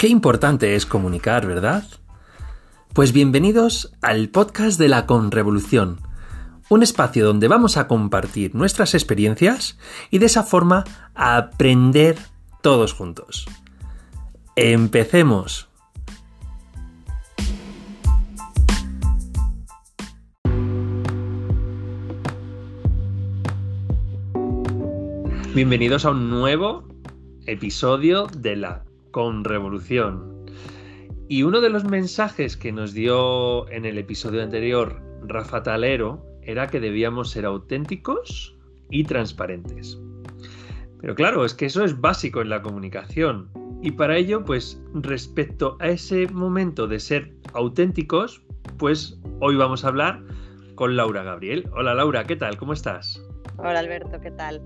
Qué importante es comunicar, ¿verdad? Pues bienvenidos al podcast de la Conrevolución, un espacio donde vamos a compartir nuestras experiencias y de esa forma aprender todos juntos. Empecemos. Bienvenidos a un nuevo episodio de la con revolución. Y uno de los mensajes que nos dio en el episodio anterior Rafa Talero era que debíamos ser auténticos y transparentes. Pero claro, es que eso es básico en la comunicación. Y para ello, pues respecto a ese momento de ser auténticos, pues hoy vamos a hablar con Laura Gabriel. Hola Laura, ¿qué tal? ¿Cómo estás? Hola Alberto, ¿qué tal?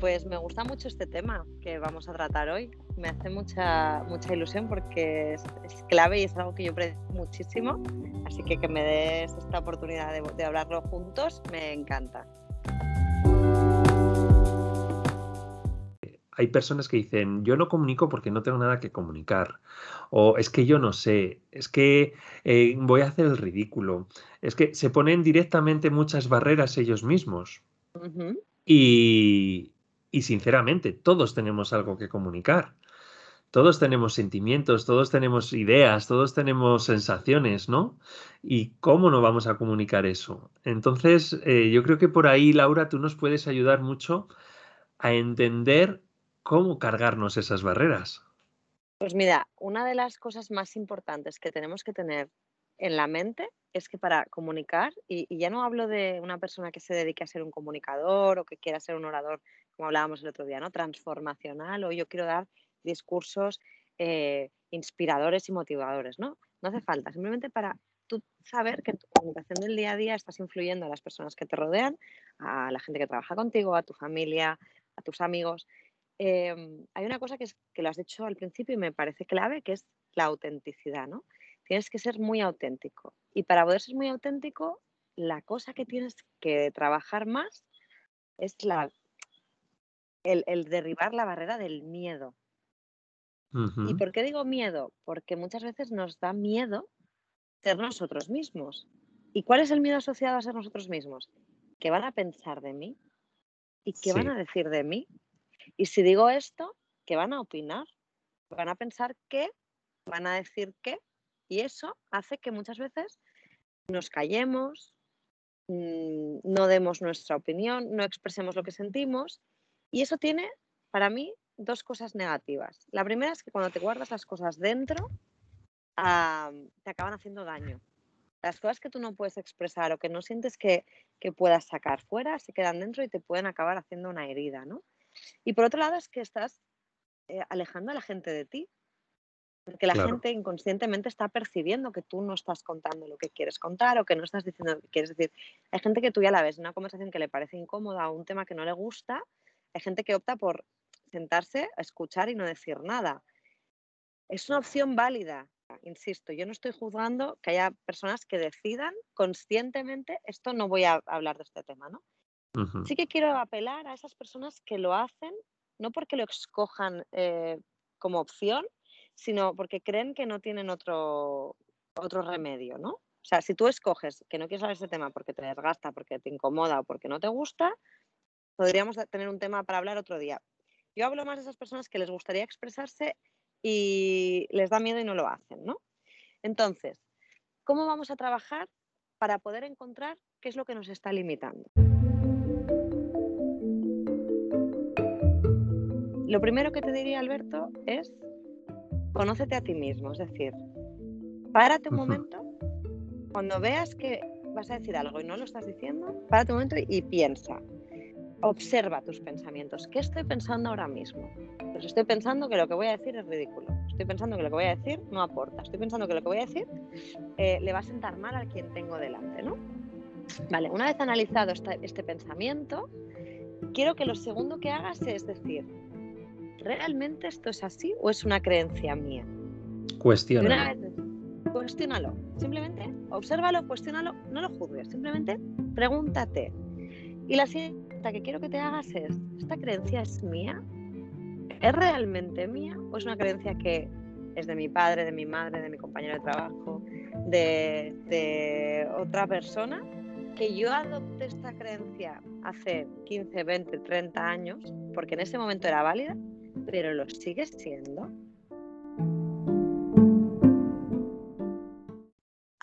Pues me gusta mucho este tema que vamos a tratar hoy. Me hace mucha, mucha ilusión porque es, clave y es algo que yo aprecio muchísimo. Así que que me des esta oportunidad de, de hablarlo juntos me encanta. Hay personas que dicen, yo no comunico porque no tengo nada que comunicar. O es que yo no sé, es que eh, voy a hacer el ridículo. Es que se ponen directamente muchas barreras ellos mismos. Y, y sinceramente, todos tenemos algo que comunicar. Todos tenemos sentimientos, todos tenemos ideas, todos tenemos sensaciones, ¿no? ¿Y cómo no vamos a comunicar eso? Entonces, eh, yo creo que por ahí, Laura, tú nos puedes ayudar mucho a entender cómo cargarnos esas barreras. Pues mira, una de las cosas más importantes que tenemos que tener en la mente es que para comunicar, y, ya no hablo de una persona que se dedique a ser un comunicador o que quiera ser un orador como hablábamos el otro día, ¿no? Transformacional o yo quiero dar discursos eh, inspiradores y motivadores, ¿no? No hace falta, simplemente para tú saber que en tu comunicación del día a día estás influyendo a las personas que te rodean, a la gente que trabaja contigo, a tu familia, a tus amigos. Em, hay una cosa que, es, que lo has dicho al principio y me parece clave, que es la autenticidad, ¿no? Tienes que ser muy auténtico. Y para poder ser muy auténtico, la cosa que tienes que trabajar más es la el, derribar la barrera del miedo. ¿Y por qué digo miedo? Porque muchas veces nos da miedo ser nosotros mismos. ¿Y cuál es el miedo asociado a ser nosotros mismos? ¿Qué van a pensar de mí? ¿Y qué van a decir de mí? Y si digo esto, ¿qué van a opinar? ¿Van a pensar qué? ¿Van a decir qué? Y eso hace que muchas veces nos callemos, mm, no demos nuestra opinión, no expresemos lo que sentimos y eso tiene, para mí, dos cosas negativas. La primera es que cuando te guardas las cosas dentro, te acaban haciendo daño. Las cosas que tú no puedes expresar o que no sientes que, puedas sacar fuera, se quedan dentro y te pueden acabar haciendo una herida, ¿no? Y por otro lado es que estás eh, alejando a la gente de ti, porque la gente inconscientemente está percibiendo que tú no estás contando lo que quieres contar o que no estás diciendo lo que quieres decir. Hay gente que tú ya la ves una conversación que le parece incómoda o un tema que no le gusta hay gente que opta por sentarse, a escuchar y no decir nada. Es una opción válida, insisto, yo no estoy juzgando que haya personas que decidan conscientemente, esto no voy a hablar de este tema, ¿no? Sí que quiero apelar a esas personas que lo hacen, no porque lo escojan eh, como opción, sino porque creen que no tienen otro, otro remedio, ¿no? O sea, si tú escoges que no quieres hablar de ese tema porque te desgasta, porque te incomoda o porque no te gusta, podríamos tener un tema para hablar otro día. Yo hablo más de esas personas que les gustaría expresarse y les da miedo y no lo hacen, ¿no? Entonces, ¿cómo vamos a trabajar para poder encontrar qué es lo que nos está limitando? Lo primero que te diría, Alberto, es conócete a ti mismo, es decir, párate un momento, cuando veas que vas a decir algo y no lo estás diciendo, párate un momento y piensa, observa tus pensamientos. ¿Qué estoy pensando ahora mismo? Pues estoy pensando que lo que voy a decir es ridículo. Estoy pensando que lo que voy a decir no aporta. Estoy pensando que lo que voy a decir eh, le va a sentar mal a quien tengo delante, ¿no? Vale, una vez analizado este, pensamiento, quiero que lo segundo que hagas es decir, ¿realmente esto es así o es una creencia mía? Cuestiónalo. Cuestiónalo. Simplemente obsérvalo, cuestiónalo, no lo juzgues. Simplemente pregúntate. Y la siguiente que quiero que te hagas es, ¿esta creencia es mía? ¿Es realmente mía o es una creencia que es de mi padre, de mi madre, de mi compañero de trabajo, de, de otra persona, que yo adopte esta creencia hace 15, 20, 30 años, porque en ese momento era válida, pero lo sigue siendo.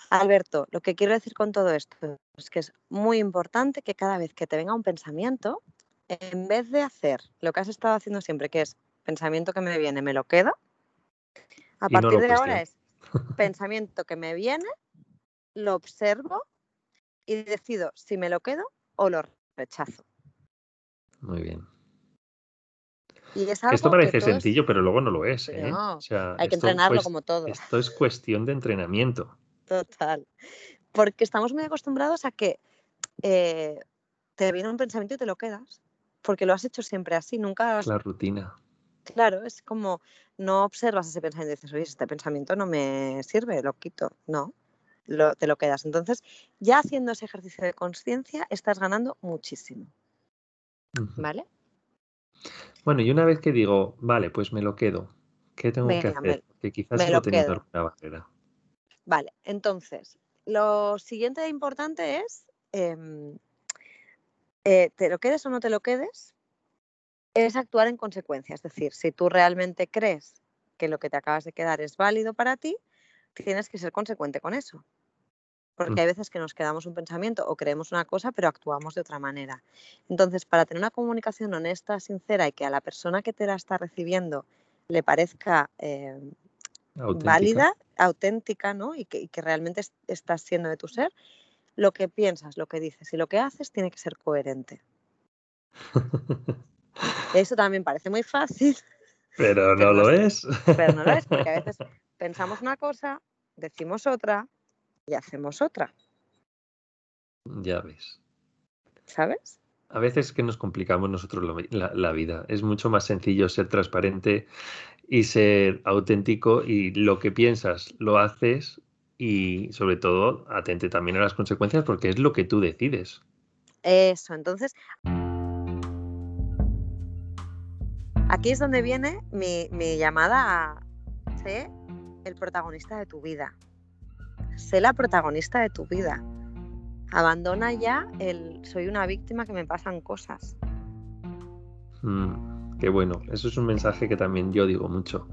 Alberto, lo que quiero decir con todo esto es que es muy importante que cada vez que te venga un pensamiento, en vez de hacer lo que has estado haciendo siempre, que es pensamiento que me viene, me lo quedo, a partir de ahora es pensamiento que me viene, lo observo y decido si me lo quedo o lo rechazo. Muy bien. Esto parece sencillo, pero luego no lo es. ¿eh? hay que entrenarlo como todo. Esto es cuestión de entrenamiento. Total. Porque estamos muy acostumbrados a que eh, te viene un pensamiento y te lo quedas. Porque lo has hecho siempre así, nunca. La rutina. Claro, es como no observas ese pensamiento y dices, oye, este pensamiento no me sirve, lo quito. No, te lo quedas. Entonces, ya haciendo ese ejercicio de conciencia, estás ganando muchísimo. ¿Vale? Bueno, y una vez que digo, vale, pues me lo quedo, ¿qué tengo que hacer? que quizás me lo tenido alguna barrera. Vale, entonces, lo siguiente importante es, em, eh, te lo quedes o no te lo quedes, es actuar en consecuencia. Es decir, si tú realmente crees que lo que te acabas de quedar es válido para ti, tienes que ser consecuente con eso. Porque mm. hay veces que nos quedamos un pensamiento o creemos una cosa, pero actuamos de otra manera. Entonces, para tener una comunicación honesta, sincera y que a la persona que te la está recibiendo le parezca eh, válida, auténtica, ¿no? Y que, realmente estás siendo de tu ser, lo que piensas, lo que dices y lo que haces tiene que ser coherente. Eso también parece muy fácil. Pero no lo es. Pero no lo es, porque a veces pensamos una cosa, decimos otra y hacemos otra. Ya ves. ¿Sabes? A veces que nos complicamos nosotros la, vida. Es mucho más sencillo ser transparente y ser auténtico y lo que piensas lo haces y sobre todo atente también a las consecuencias porque es lo que tú decides. Eso, entonces aquí es donde viene mi, mi llamada a ser el protagonista de tu vida sé la protagonista de tu vida. Abandona ya el soy una víctima que me pasan cosas. Mm, qué bueno, eso es un mensaje que también yo digo mucho.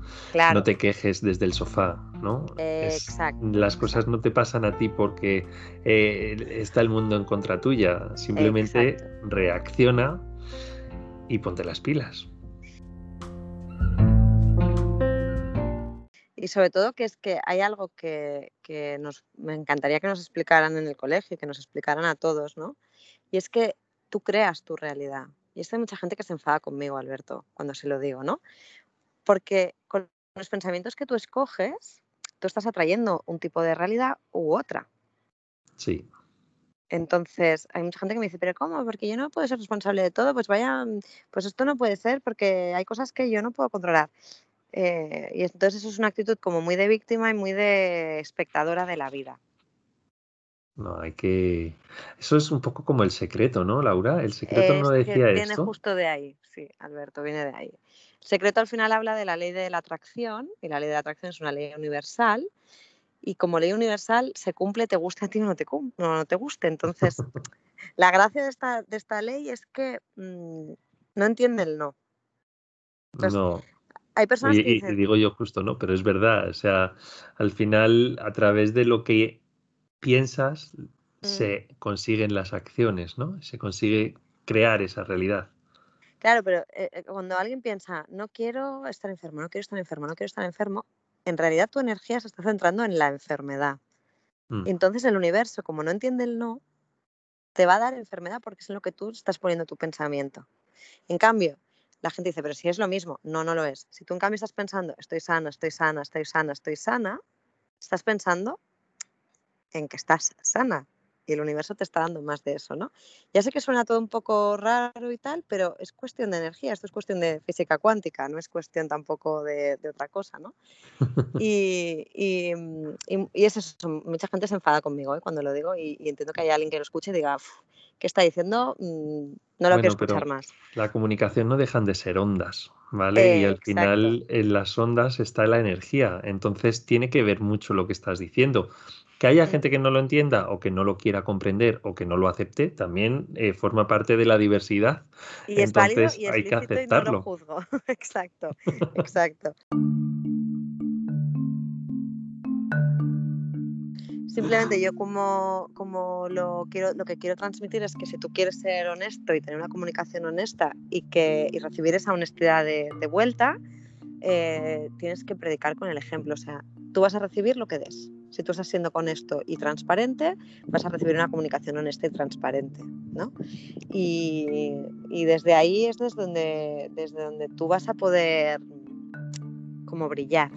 No te quejes desde el sofá, ¿no? exacto. las cosas no te pasan a ti porque eh, está el mundo en contra tuya. Simplemente reacciona y ponte las pilas. Y sobre todo que es que hay algo que, nos, me encantaría que nos explicaran en el colegio, que nos explicaran a todos, ¿no? Y es que tú creas tu realidad. Y esto hay mucha gente que se enfada conmigo, Alberto, cuando se lo digo, ¿no? Porque con los pensamientos que tú escoges, tú estás atrayendo un tipo de realidad u otra. Sí. Entonces, hay mucha gente que me dice, pero ¿cómo? Porque yo no puedo ser responsable de todo, pues vaya, pues esto no puede ser porque hay cosas que yo no puedo controlar. Eh, y entonces eso es una actitud como muy de víctima y muy de espectadora de la vida. No, hay que. Eso es un poco como el secreto, ¿no, Laura? El secreto no decía esto. Viene justo de ahí, sí, Alberto, viene de ahí. El secreto al final habla de la ley de la atracción, y la ley de la atracción es una ley universal, y como ley universal se cumple, te guste a ti o no te, no, te guste. Entonces, la gracia de esta, de esta ley es que mm, no entiende el no. no. Hay personas y, que dicen... y digo yo justo, ¿no? Pero es verdad, o sea, al final, a través de lo que piensas, mm. se consiguen las acciones, ¿no? Se consigue crear esa realidad. Claro, pero eh, eh, cuando alguien piensa, no quiero estar enfermo, no quiero estar enfermo, no quiero estar enfermo, en realidad tu energía se está centrando en la enfermedad. Mm. Entonces el universo, como no entiende el no, te va a dar enfermedad porque es en lo que tú estás poniendo tu pensamiento. En cambio, la gente dice, pero si es lo mismo. No, no lo es. Si tú en cambio estás pensando, estoy sana, estoy sana, estoy sana, estoy sana, estás pensando en que estás sana y el universo te está dando más de eso, ¿no? Ya sé que suena todo un poco raro y tal, pero es cuestión de energía, esto es cuestión de física cuántica, no es cuestión tampoco de, otra cosa, ¿no? Y, y, eso, mucha gente se enfada conmigo ¿eh? cuando lo digo y, entiendo que hay alguien que lo escuche y diga, ¿qué está diciendo? Mm, no lo quiero escuchar más. La comunicación no dejan de ser ondas, ¿vale? y al exacto. final en las ondas está la energía, entonces tiene que ver mucho lo que estás diciendo. Que haya Mm. gente que no lo entienda o que no lo quiera comprender o que no lo acepte, también eh, forma parte de la diversidad. Y es válido Entonces y es hay que y no lo aceptarlo. juzgo. Exacto, exacto. Simplemente yo como, como lo, quiero, lo que quiero transmitir es que si tú quieres ser honesto y tener una comunicación honesta y, que, y recibir esa honestidad de, de vuelta, eh, tienes que predicar con el ejemplo. O sea, tú vas a recibir lo que des. Si tú estás siendo honesto y transparente, vas a recibir una comunicación honesta y transparente, ¿no? Y, y desde ahí es desde donde, desde donde tú vas a poder como brillar.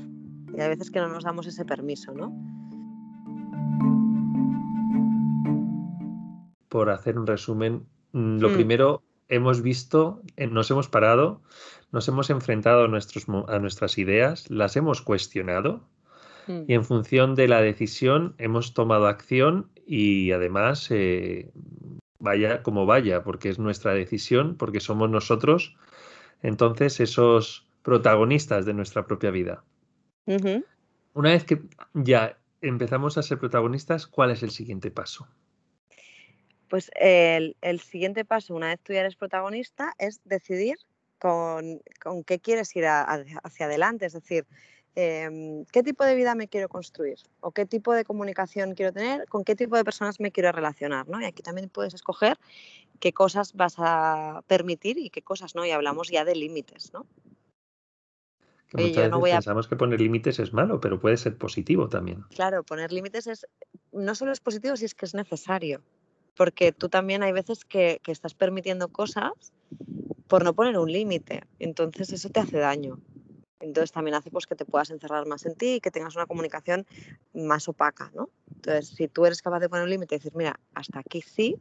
Y hay veces que no nos damos ese permiso, ¿no? Por hacer un resumen, mm, lo Hmm. primero hemos visto, eh, nos hemos parado, nos hemos enfrentado a, nuestros, mo- a nuestras ideas, las hemos cuestionado Mm. y en función de la decisión hemos tomado acción y además eh, vaya como vaya, porque es nuestra decisión, porque somos nosotros, entonces esos protagonistas de nuestra propia vida. Una vez que ya empezamos a ser protagonistas, ¿cuál es el siguiente paso? Pues el, el siguiente paso, una vez tú ya eres protagonista, es decidir con, con qué quieres ir a- a- hacia adelante. Es decir, em, qué tipo de vida me quiero construir o qué tipo de comunicación quiero tener, con qué tipo de personas me quiero relacionar. ¿no? Y aquí también puedes escoger qué cosas vas a permitir y qué cosas no. Y hablamos ya de límites. ¿no? Que Oye, muchas yo no veces voy a pensamos que poner límites es malo, pero puede ser positivo también. Claro, poner límites es no solo es positivo, si es que es necesario. Porque tú también hay veces que, que estás permitiendo cosas por no poner un límite. Entonces eso te hace daño. Entonces también hace pues, que te puedas encerrar más en ti y que tengas una comunicación más opaca, ¿no? Entonces, si tú eres capaz de poner un límite y decir, mira, hasta aquí sí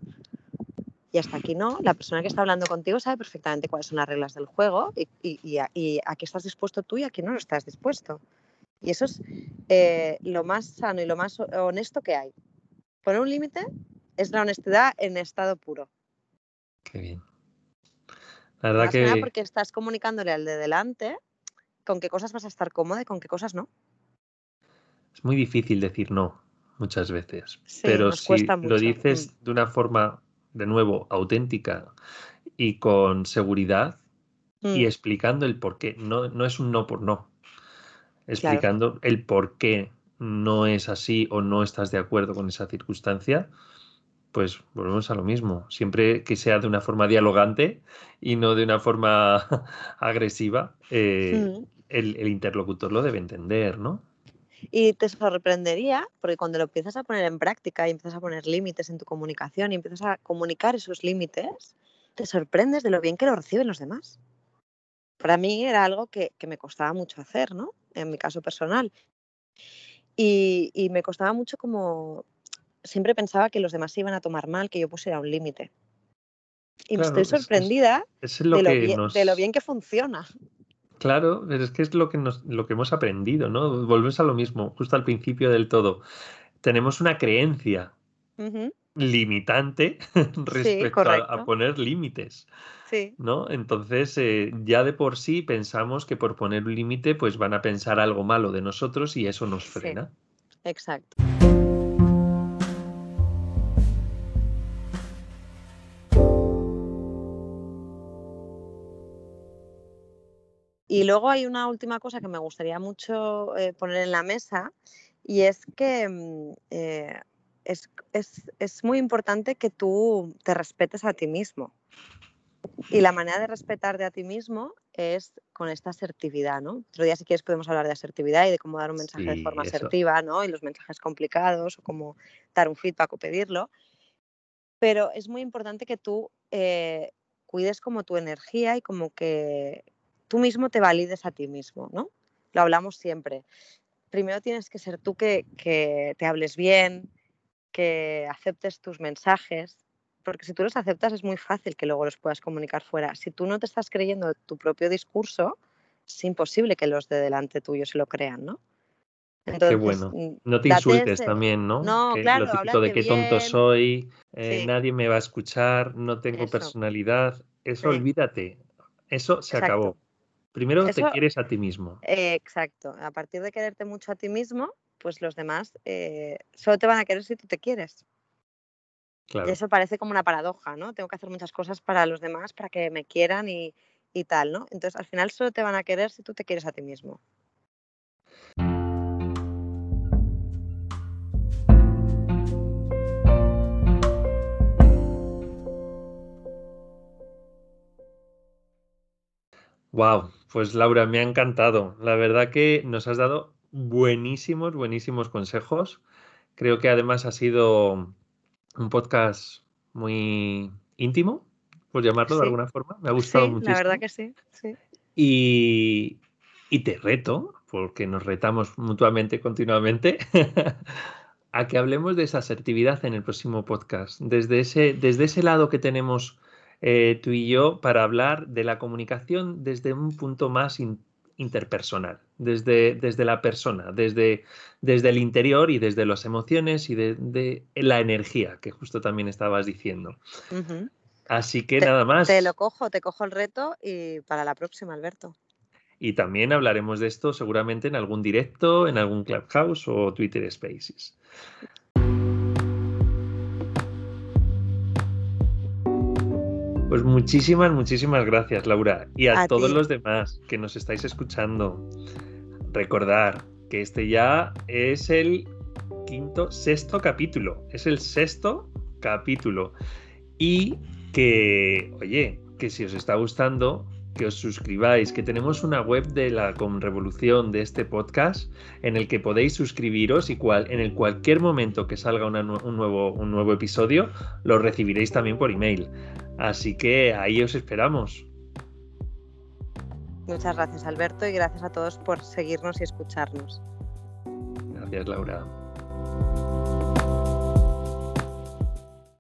y hasta aquí no, la persona que está hablando contigo sabe perfectamente cuáles son las reglas del juego y, y- y a, y a qué estás dispuesto tú y a qué no lo estás dispuesto. Y eso es eh, lo más sano y lo más ho- honesto que hay. Poner un límite es la honestidad en estado puro. Qué bien. La verdad Más que nada porque estás comunicándole al de delante con qué cosas vas a estar cómoda y con qué cosas no. es muy difícil decir no muchas veces, Sí, pero si lo dices Mm. de una forma, de nuevo, auténtica y con seguridad y Mm, explicando el por qué, no, no es un no por no, claro, explicando el por qué no es así o no estás de acuerdo con esa circunstancia, pues volvemos a lo mismo. Siempre que sea de una forma dialogante y no de una forma agresiva, eh, Mm. el, el interlocutor lo debe entender, ¿no? Y te sorprendería, porque cuando lo empiezas a poner en práctica y empiezas a poner límites en tu comunicación y empiezas a comunicar esos límites, te sorprendes de lo bien que lo reciben los demás. Para mí era algo que, que me costaba mucho hacer, ¿no? En mi caso personal. Y, y me costaba mucho como... Siempre pensaba que los demás se iban a tomar mal, que yo pusiera un límite. Y me estoy es, es- sorprendida es lo de lo, bien, de lo nos... bien que funciona. Claro, pero es que es lo que nos, lo que hemos aprendido, ¿no? Volvemos a lo mismo, justo al principio del todo. Tenemos una creencia limitante Sí, respecto a, poner límites, Sí, ¿no? Entonces, eh, ya de por sí pensamos que por poner un límite, pues van a pensar algo malo de nosotros y eso nos sí, frena. exacto. Y luego hay una última cosa que me gustaría mucho eh, poner en la mesa y es que mm, eh, es, es- es muy importante que tú te respetes a ti mismo. Y la manera de respetarte a ti mismo es con esta asertividad, ¿no? Otro día, si quieres, podemos hablar de asertividad y de cómo dar un mensaje de forma eso. asertiva, ¿no? Y los mensajes complicados o cómo dar un feedback o pedirlo. Pero es muy importante que tú eh, cuides como tu energía y como que tú mismo te valides a ti mismo, ¿no? Lo hablamos siempre. Primero tienes que ser tú que, que te hables bien, que aceptes tus mensajes, porque si tú los aceptas es muy fácil que luego los puedas comunicar fuera. Si tú no te estás creyendo tu propio discurso, es imposible que los de delante tuyo se lo crean, ¿no? Qué Entonces, bueno. mm, No te insultes ese... también, ¿no? No, Que lo claro, típico de qué tonto soy, eh, Sí, nadie me va a escuchar, no tengo eso, personalidad. Eso sí, olvídate. Eso se exacto. acabó. Primero te quieres a ti mismo. exacto. A partir de quererte mucho a ti mismo, pues los demás eh, solo te van a querer si tú te quieres. Y eso parece como una paradoja, ¿no? Tengo que hacer muchas cosas para los demás, para que me quieran y, y tal, ¿no? Entonces al final solo te van a querer si tú te quieres a ti mismo. Wow, pues Laura, me ha encantado. La verdad que nos has dado buenísimos, buenísimos consejos. Creo que además ha sido un podcast muy íntimo, por llamarlo de alguna forma. Me ha gustado muchísimo. La verdad que sí, Y, te reto, porque nos retamos mutuamente continuamente, a que hablemos de esa asertividad en el próximo podcast. Desde ese, desde ese lado que tenemos eh, tú y yo para hablar de la comunicación desde un punto más interpersonal, desde, desde la persona, desde, desde el interior y desde las emociones y de, la energía, que justo también estabas diciendo. Así que nada más. Te lo cojo, te cojo el reto y para la próxima, Alberto. Y también hablaremos de esto seguramente en algún directo, en algún Clubhouse o Twitter Spaces. Pues muchísimas, muchísimas gracias, Laura. Y a, todos los demás que nos estáis escuchando, recordar que este ya es el quinto, sexto capítulo. Es el sexto capítulo. Y que, oye, que si os está gustando, que os suscribáis, que tenemos una web de la Conrevolución de este podcast en el que podéis suscribiros y cual, en el cualquier momento que salga un, nuevo, un nuevo episodio lo recibiréis también por email. Así que ahí os esperamos. Muchas gracias Alberto y gracias a todos por seguirnos y escucharnos. Gracias Laura.